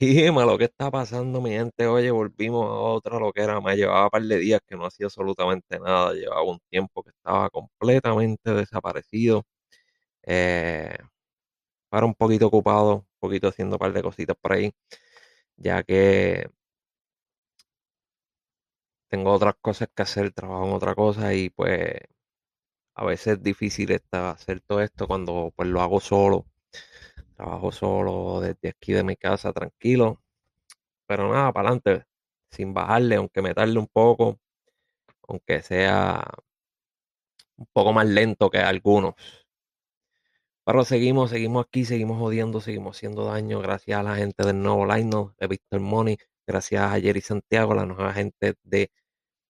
Dime lo que está pasando, mi gente. Oye, volvimos a otra lo que era. Me llevaba un par de días que no hacía absolutamente nada. Llevaba un tiempo que estaba completamente desaparecido. Eh, para un poquito ocupado, un poquito haciendo un par de cositas por ahí, ya que tengo otras cosas que hacer, trabajo en otra cosa y pues a veces es difícil esta- hacer todo esto cuando pues lo hago solo. Trabajo solo desde aquí de mi casa, tranquilo. Pero nada, para adelante, sin bajarle, aunque me un poco, aunque sea un poco más lento que algunos. Pero seguimos, seguimos aquí, seguimos jodiendo, seguimos haciendo daño. Gracias a la gente del nuevo line de Víctor Money, gracias a Jerry Santiago, la nueva gente de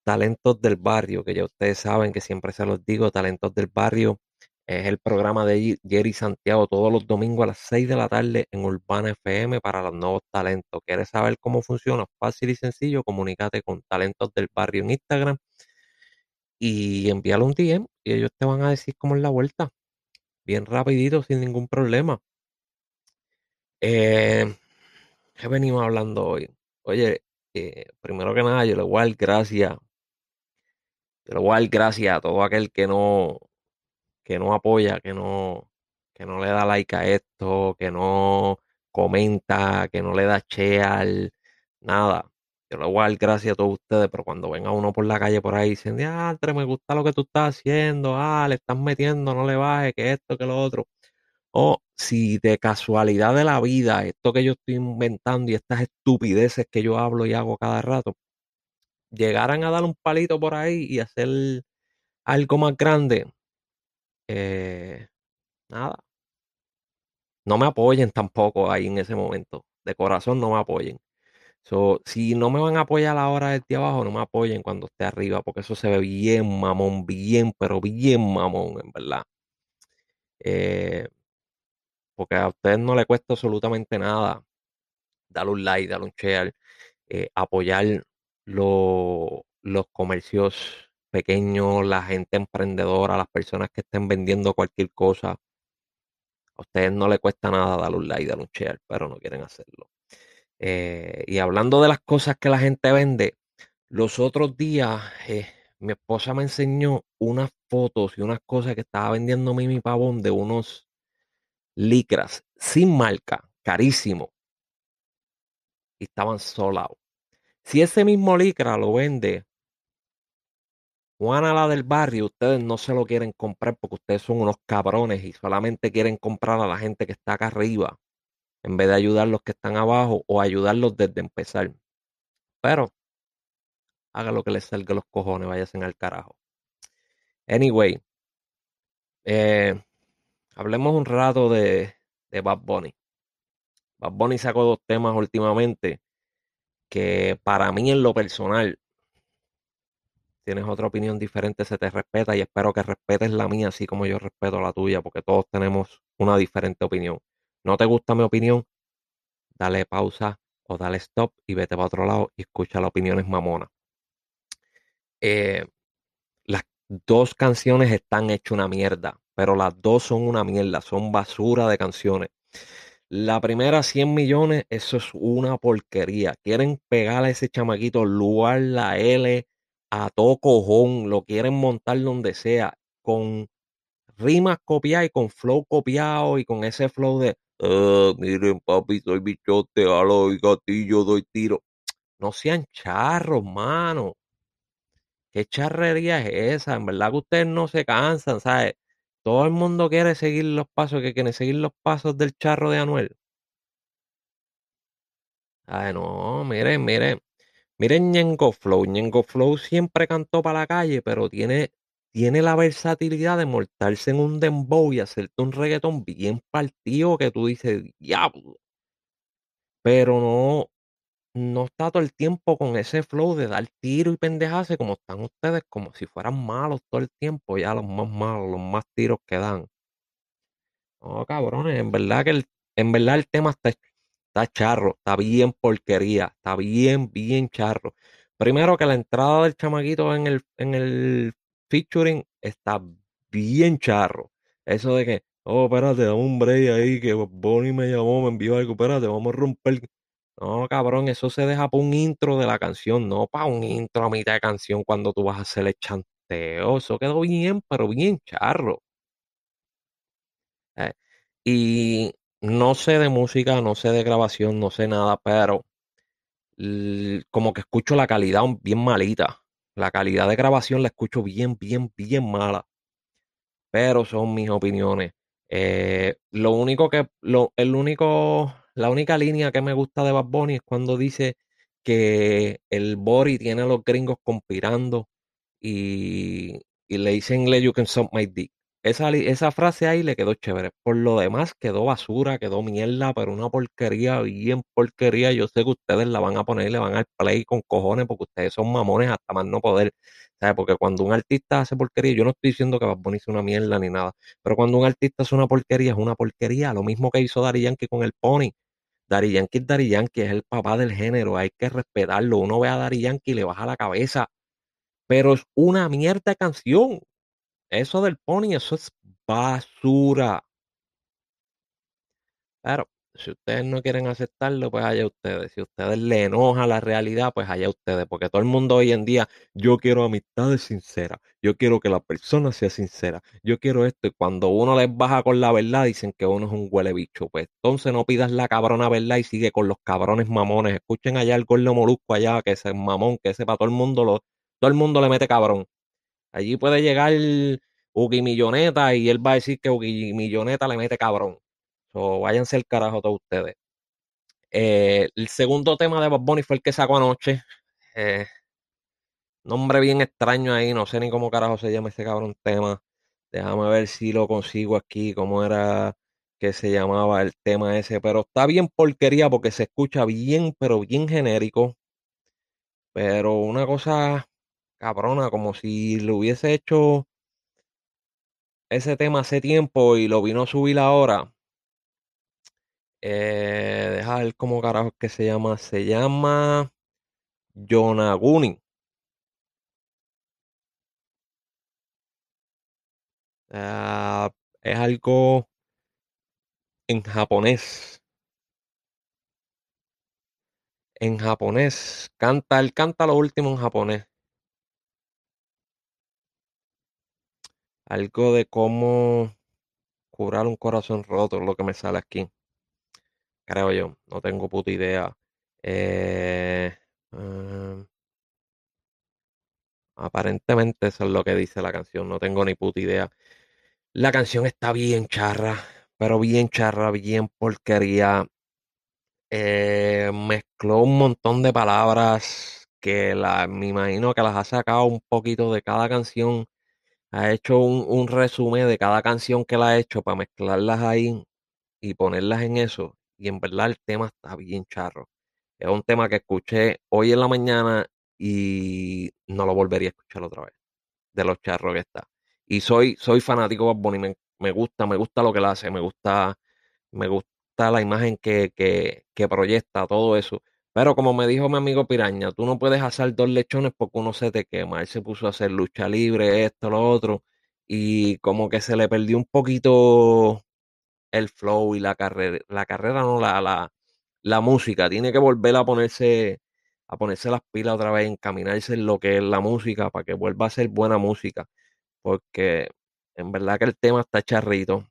Talentos del Barrio, que ya ustedes saben que siempre se los digo, Talentos del Barrio es el programa de Jerry Santiago todos los domingos a las 6 de la tarde en Urbana FM para los nuevos talentos. ¿Quieres saber cómo funciona? Fácil y sencillo, comunícate con Talentos del Barrio en Instagram y envíale un DM y ellos te van a decir cómo es la vuelta. Bien rapidito, sin ningún problema. Eh, ¿qué venimos hablando hoy? Oye, eh, primero que nada, yo le voy a dar gracias. Yo le voy a dar gracias a todo aquel que no, que no apoya, que no, que no le da like a esto, que no comenta, que no le da share, nada. Yo le voy a dar gracias a todos ustedes, pero cuando venga uno por la calle por ahí diciendo, ah, me gusta lo que tú estás haciendo, ah, le estás metiendo, no le bajes, que esto, que lo otro. O si de casualidad de la vida, esto que yo estoy inventando y estas estupideces que yo hablo y hago cada rato, llegaran a dar un palito por ahí y hacer algo más grande, eh, nada, no me apoyen tampoco ahí en ese momento. De corazón no me apoyen. So, si no me van a apoyar ahora desde abajo, no me apoyen cuando esté arriba, porque eso se ve bien mamón, bien, pero bien mamón, en verdad. Eh, porque a ustedes no les cuesta absolutamente nada. Darle un like, darle un share, eh, apoyar lo- los comercios pequeños, la gente emprendedora, las personas que estén vendiendo cualquier cosa. A ustedes no les cuesta nada darle un like, darle un share, pero no quieren hacerlo. Eh, y hablando de las cosas que la gente vende, los otros días eh, mi esposa me enseñó unas fotos y unas cosas que estaba vendiendo Mimi Pavón de unos licras sin marca, carísimo, y estaban solados. Si ese mismo licra lo vende Juana la del barrio, ustedes no se lo quieren comprar porque ustedes son unos cabrones y solamente quieren comprar a la gente que está acá arriba, en vez de ayudar a los que están abajo o ayudarlos desde empezar. Pero haga lo que les salga los cojones, váyanse al carajo. Anyway, eh, hablemos un rato de, de Bad Bunny. Bad Bunny sacó dos temas últimamente que para mí en lo personal tienes otra opinión diferente, se te respeta y espero que respetes la mía así como yo respeto la tuya, porque todos tenemos una diferente opinión. ¿No te gusta mi opinión? Dale pausa o dale stop y vete para otro lado y escucha las opiniones mamonas. Eh, las dos canciones están hechas una mierda, pero las dos son una mierda, son basura de canciones. La primera 100 millones, eso es una porquería. Quieren pegar a ese chamaquito, lugar la L a todo cojón, lo quieren montar donde sea, con rimas copiadas y con flow copiado y con ese flow de, "Ah, miren papi, soy bichote, halo y gatillo, doy tiro. No sean charros, mano. ¿Qué charrería es esa? En verdad que ustedes no se cansan, ¿sabes? Todo el mundo quiere seguir los pasos, que quiere seguir los pasos del charro de Anuel. Ay, no, miren, miren. Miren Ñengo Flow. Ñengo Flow siempre cantó para la calle, pero tiene, tiene la versatilidad de montarse en un dembow y hacerte un reggaetón bien partido que tú dices, diablo. Pero no, no está todo el tiempo con ese flow de dar tiro y pendejarse como están ustedes, como si fueran malos todo el tiempo, ya los más malos, los más tiros que dan. No, cabrones, en verdad que el, en verdad el tema está, está charro, está bien porquería, está bien, bien charro. Primero que la entrada del chamaquito en el, en el featuring está bien charro. Eso de que, oh, espérate, dame un break ahí, que Bonnie me llamó, me envió algo, espérate, vamos a romper, No, cabrón, eso se deja para un intro de la canción, no para un intro a mitad de canción cuando tú vas a hacer el chanteo. Eso quedó bien, pero bien charro. Eh, y no sé de música, no sé de grabación, no sé nada, pero como que escucho la calidad bien malita. La calidad de grabación la escucho bien, bien, bien mala. pero son mis opiniones. Eh, lo único que, lo, el único, la única línea que me gusta de Bad Bunny es cuando dice que el Bori tiene a los gringos conspirando y, y le dicen "Let you can suck my dick. Esa, esa frase ahí le quedó chévere. Por lo demás quedó basura, quedó mierda, pero una porquería, bien porquería. Yo sé que ustedes la van a poner y le van al play con cojones porque ustedes son mamones hasta más no poder. ¿Sabes? Porque cuando un artista hace porquería, yo no estoy diciendo que Bad Bunny sea una mierda ni nada, pero cuando un artista hace una porquería, es una porquería. Lo mismo que hizo Daddy Yankee con el Pony. Daddy Yankee es Daddy Yankee, es el papá del género, hay que respetarlo. Uno ve a Daddy Yankee y le baja la cabeza, pero es una mierda de canción. Eso del Pony, eso es basura. Claro, si ustedes no quieren aceptarlo, pues allá ustedes. Si ustedes le enoja la realidad, pues allá ustedes. Porque todo el mundo hoy en día, yo quiero amistades sinceras. Yo quiero que la persona sea sincera. Yo quiero esto. Y cuando uno les baja con la verdad, dicen que uno es un huele bicho. Pues entonces no pidas la cabrona verdad y sigue con los cabrones mamones. Escuchen allá el gordo molusco allá, que ese mamón, que ese para todo el mundo lo, todo el mundo le mete cabrón. Allí puede llegar Ugi Milloneta y él va a decir que Ugi Milloneta le mete cabrón. So, váyanse el carajo todos ustedes. Eh, el segundo tema de Bad Bunny fue el que sacó anoche. Eh, nombre bien extraño ahí, no sé ni cómo carajo se llama ese cabrón tema. Déjame ver si lo consigo aquí, cómo era que se llamaba el tema ese. Pero está bien porquería porque se escucha bien, pero bien genérico. Pero una cosa cabrona, como si lo hubiese hecho ese tema hace tiempo y lo vino a subir ahora. Eh, deja ver cómo carajo que se llama. Se llama Yonaguni. Ah, es algo en japonés. En japonés. Canta, él canta lo último en japonés. Algo de cómo curar un corazón roto, lo que me sale aquí. Creo yo. No tengo puta idea. Eh, ah, aparentemente eso es lo que dice la canción. No tengo ni puta idea. La canción está bien charra, pero bien charra, bien porquería. Eh, mezcló un montón de palabras que la, me imagino que las ha sacado un poquito de cada canción. Ha hecho un, un resumen de cada canción que la ha hecho para mezclarlas ahí y ponerlas en eso. Y en verdad el tema está bien charro. Es un tema que escuché hoy en la mañana y no lo volvería a escuchar otra vez. De los charros que está. Y soy, soy fanático de Bad Bunny, me, gusta, me gusta lo que él hace, me gusta, me gusta la imagen que, que, que proyecta, todo eso. Pero como me dijo mi amigo Piraña, tú no puedes hacer dos lechones porque uno se te quema. Él se puso a hacer lucha libre, esto, lo otro, y como que se le perdió un poquito el flow y la carrera, la carrera no, la, la, la música. Tiene que volver a ponerse, a ponerse las pilas otra vez, encaminarse en lo que es la música para que vuelva a ser buena música porque en verdad que el tema está charrito.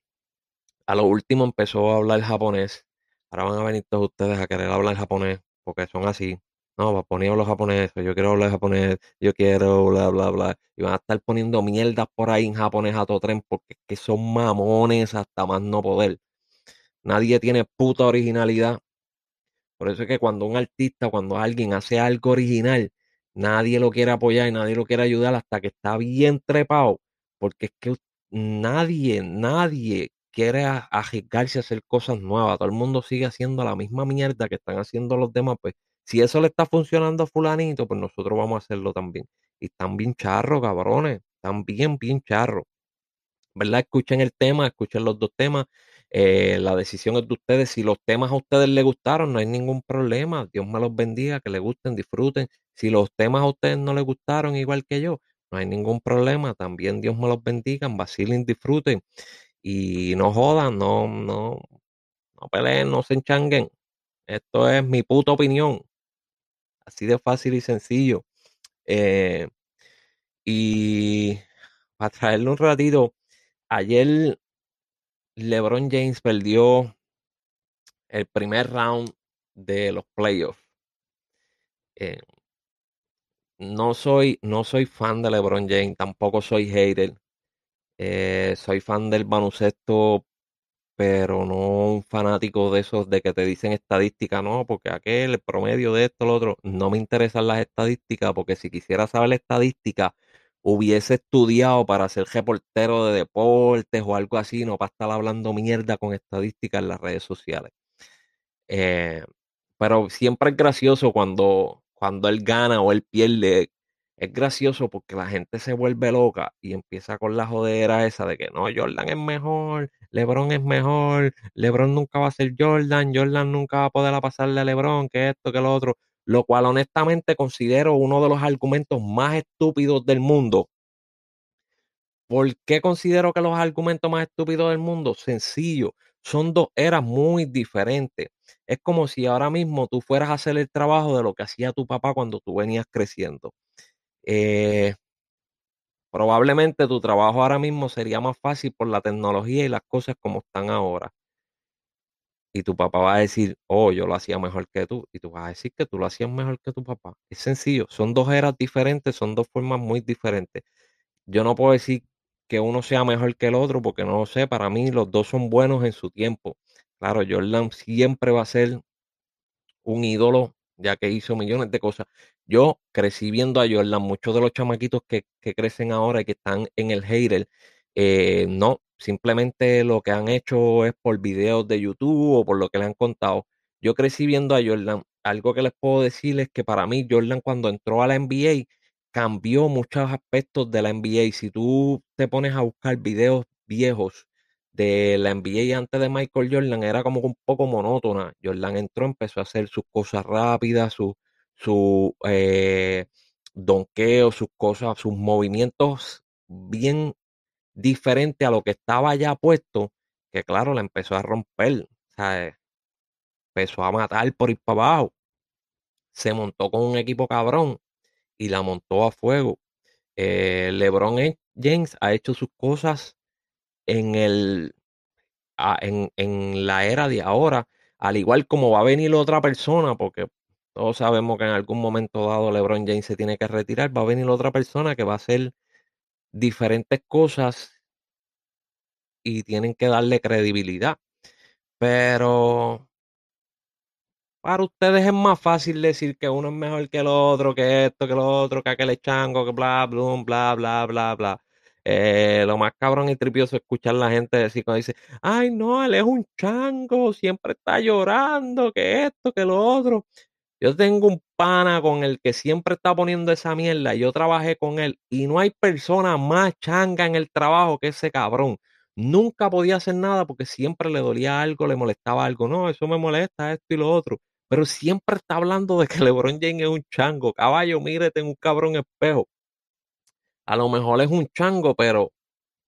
A lo último empezó a hablar japonés. Ahora van a venir todos ustedes a querer hablar japonés, porque son así. No, poner los japoneses, yo quiero hablar japonés, yo quiero bla, bla, bla. Y van a estar poniendo mierdas por ahí en japonés a todo tren, porque es que son mamones hasta más no poder. Nadie tiene puta originalidad. Por eso es que cuando un artista, cuando alguien hace algo original, nadie lo quiere apoyar y nadie lo quiere ayudar hasta que está bien trepado, porque es que nadie, nadie quiere arriesgarse a hacer cosas nuevas. Todo el mundo sigue haciendo la misma mierda que están haciendo los demás. Pues si eso le está funcionando a fulanito, pues nosotros vamos a hacerlo también. Y están bien charros, cabrones. Están bien, bien charros. ¿verdad? Escuchen el tema, escuchen los dos temas. eh, la decisión es de ustedes. Si los temas a ustedes les gustaron, no hay ningún problema. Dios me los bendiga, que les gusten, disfruten. Si los temas a ustedes no les gustaron, igual que yo, no hay ningún problema. También Dios me los bendiga, vacilen, disfruten y no jodan, no, no, no peleen, no se enchanguen. Esto es mi puta opinión. Así de fácil y sencillo. Eh, y para traerle un ratito, ayer LeBron James perdió el primer round de los playoffs. Eh, no soy, no soy fan de LeBron James, tampoco soy hater. Eh, soy fan del baloncesto, pero no un fanático de esos de que te dicen estadística, no, porque aquel, el promedio de esto, lo otro, no me interesan las estadísticas, porque si quisiera saber la estadística, hubiese estudiado para ser reportero de deportes o algo así, no para estar hablando mierda con estadísticas en las redes sociales. Eh, pero siempre es gracioso cuando, cuando él gana o él pierde. Es gracioso porque la gente se vuelve loca y empieza con la jodera esa de que no, Jordan es mejor, LeBron es mejor, LeBron nunca va a ser Jordan, Jordan nunca va a poder pasarle a LeBron, que esto, que lo otro. Lo cual honestamente considero uno de los argumentos más estúpidos del mundo. ¿Por qué considero que los argumentos más estúpidos del mundo? Sencillo, son dos eras muy diferentes. Es como si ahora mismo tú fueras a hacer el trabajo de lo que hacía tu papá cuando tú venías creciendo. Eh, probablemente tu trabajo ahora mismo sería más fácil por la tecnología y las cosas como están ahora. Y tu papá va a decir, oh, yo lo hacía mejor que tú. Y tú vas a decir que tú lo hacías mejor que tu papá. Es sencillo, son dos eras diferentes, son dos formas muy diferentes. Yo no puedo decir que uno sea mejor que el otro porque no lo sé. Para mí los dos son buenos en su tiempo. Claro, Jordan siempre va a ser un ídolo ya que hizo millones de cosas. Yo crecí viendo a Jordan, muchos de los chamaquitos que, crecen ahora y que están en el hater, eh, no, simplemente lo que han hecho es por videos de YouTube o por lo que le han contado. Yo crecí viendo a Jordan. Algo que les puedo decir es que para mí Jordan cuando entró a la NBA cambió muchos aspectos de la NBA. Si tú te pones a buscar videos viejos de la NBA antes de Michael Jordan era como un poco monótona. Jordan entró, empezó a hacer sus cosas rápidas, sus su, eh, donqueos, sus cosas, sus movimientos bien diferentes a lo que estaba ya puesto, que claro, la empezó a romper, empezó a matar por ir para abajo. Se montó con un equipo cabrón y la montó a fuego. Eh, LeBron James ha hecho sus cosas en, el, en, en la era de ahora, al igual como va a venir otra persona, porque todos sabemos que en algún momento dado LeBron James se tiene que retirar, va a venir otra persona que va a hacer diferentes cosas y tienen que darle credibilidad. Pero para ustedes es más fácil decir que uno es mejor que el otro, que esto, que lo otro, que aquel chango, que bla, bla, bla, bla, bla, bla. Eh, lo más cabrón y tripioso es escuchar a la gente decir cuando dice, ay no, él es un chango, siempre está llorando, que esto, que lo otro. Yo tengo un pana con el que siempre está poniendo esa mierda. Yo trabajé con él y no hay persona más changa en el trabajo que ese cabrón. Nunca podía hacer nada porque siempre le dolía algo, le molestaba algo. No, eso me molesta, esto y lo otro. Pero siempre está hablando de que LeBron James es un chango. Caballo, mire, tengo un cabrón espejo a lo mejor es un chango, pero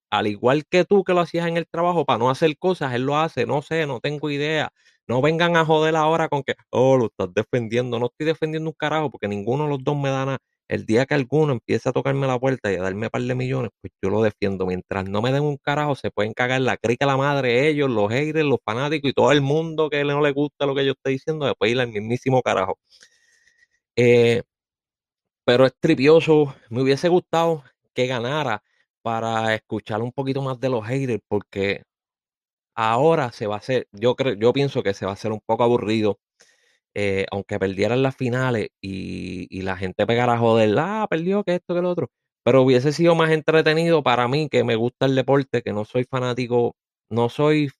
al igual que tú que lo hacías en el trabajo para no hacer cosas, él lo hace, no sé, no tengo idea. No vengan a joder ahora con que, oh, lo estás defendiendo. No estoy defendiendo un carajo porque ninguno de los dos me da nada. El día que alguno empiece a tocarme la puerta y a darme un par de millones, pues yo lo defiendo. Mientras no me den un carajo, se pueden cagar la crica la madre, ellos, los haters, los fanáticos y todo el mundo que no le gusta lo que yo estoy diciendo, después ir al mismísimo carajo. Eh, pero es tripioso. Me hubiese gustado que ganara para escuchar un poquito más de los haters, porque ahora se va a hacer, yo creo, yo pienso que se va a hacer un poco aburrido. Eh, aunque perdieran las finales y, la gente pegara a joder, ah, perdió que esto, que lo otro. Pero hubiese sido más entretenido para mí, que me gusta el deporte, que no soy fanático, no soy,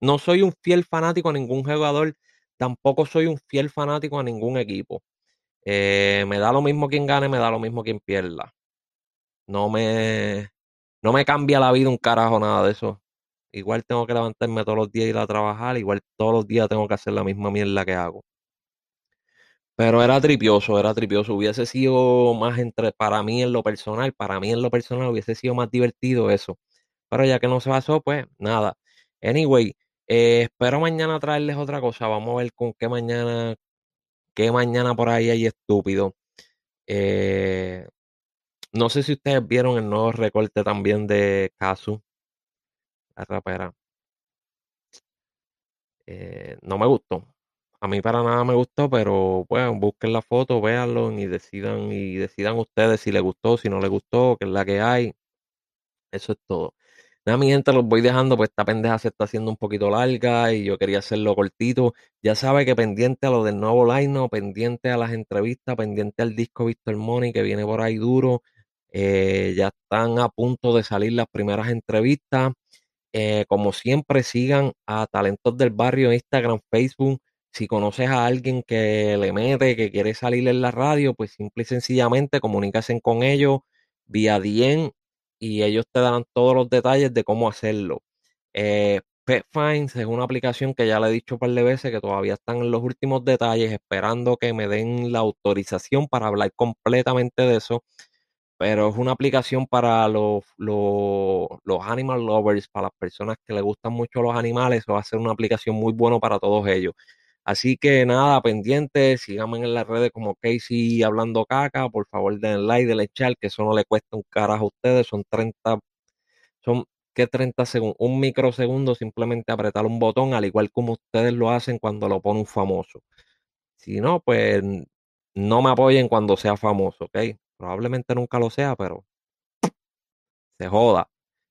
no soy un fiel fanático a ningún jugador, tampoco soy un fiel fanático a ningún equipo. Eh, me da lo mismo quien gane, me da lo mismo quien pierda. No me, no me cambia la vida un carajo nada de eso. Igual tengo que levantarme todos los días y ir a trabajar, igual todos los días tengo que hacer la misma mierda que hago. Pero era tripioso, era tripioso. Hubiese sido más entre, para mí en lo personal, para mí en lo personal hubiese sido más divertido eso. Pero ya que no se pasó, pues nada. Anyway, Eh, espero mañana traerles otra cosa. Vamos a ver con qué mañana, qué mañana por ahí hay estúpido. Eh, no sé si ustedes vieron el nuevo recorte también de Kazu, la rapera. Eh, no me gustó. A mí para nada me gustó, pero bueno, busquen la foto, véanlo y decidan y decidan ustedes si les gustó, si no les gustó, qué es la que hay. Eso es todo. Nada, mi gente, los voy dejando, pues esta pendeja se está haciendo un poquito larga y yo quería hacerlo cortito. Ya sabe que pendiente a lo del nuevo line, pendiente a las entrevistas, pendiente al disco Víctor Money que viene por ahí duro. Eh, ya están a punto de salir las primeras entrevistas. Eh, como siempre, sigan a Talentos del Barrio Instagram, Facebook. Si conoces a alguien que le mete, que quiere salir en la radio, pues simple y sencillamente comuníquense con ellos vía DM y ellos te darán todos los detalles de cómo hacerlo. Eh, es una aplicación que ya le he dicho un par de veces que todavía están en los últimos detalles, esperando que me den la autorización para hablar completamente de eso. Pero es una aplicación para los, los, los animal lovers, para las personas que les gustan mucho los animales. Va a ser una aplicación muy buena para todos ellos. Así que nada, pendientes, síganme en las redes como Casey hablando caca, por favor den like, denle echar, que eso no le cuesta un carajo a ustedes, son 30, son que 30 segundos, un microsegundo simplemente apretar un botón, al igual como ustedes lo hacen cuando lo pone un famoso. Si no, pues no me apoyen cuando sea famoso, ¿ok? Probablemente nunca lo sea, pero se joda.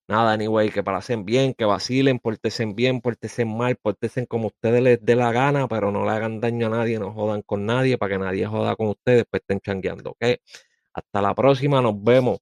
Nada, anyway, que pasen bien, que vacilen, portesen bien, portesen mal, portesen como ustedes les dé la gana, pero no le hagan daño a nadie, no jodan con nadie, para que nadie joda con ustedes, pues estén changueando, ¿ok? Hasta la próxima, nos vemos.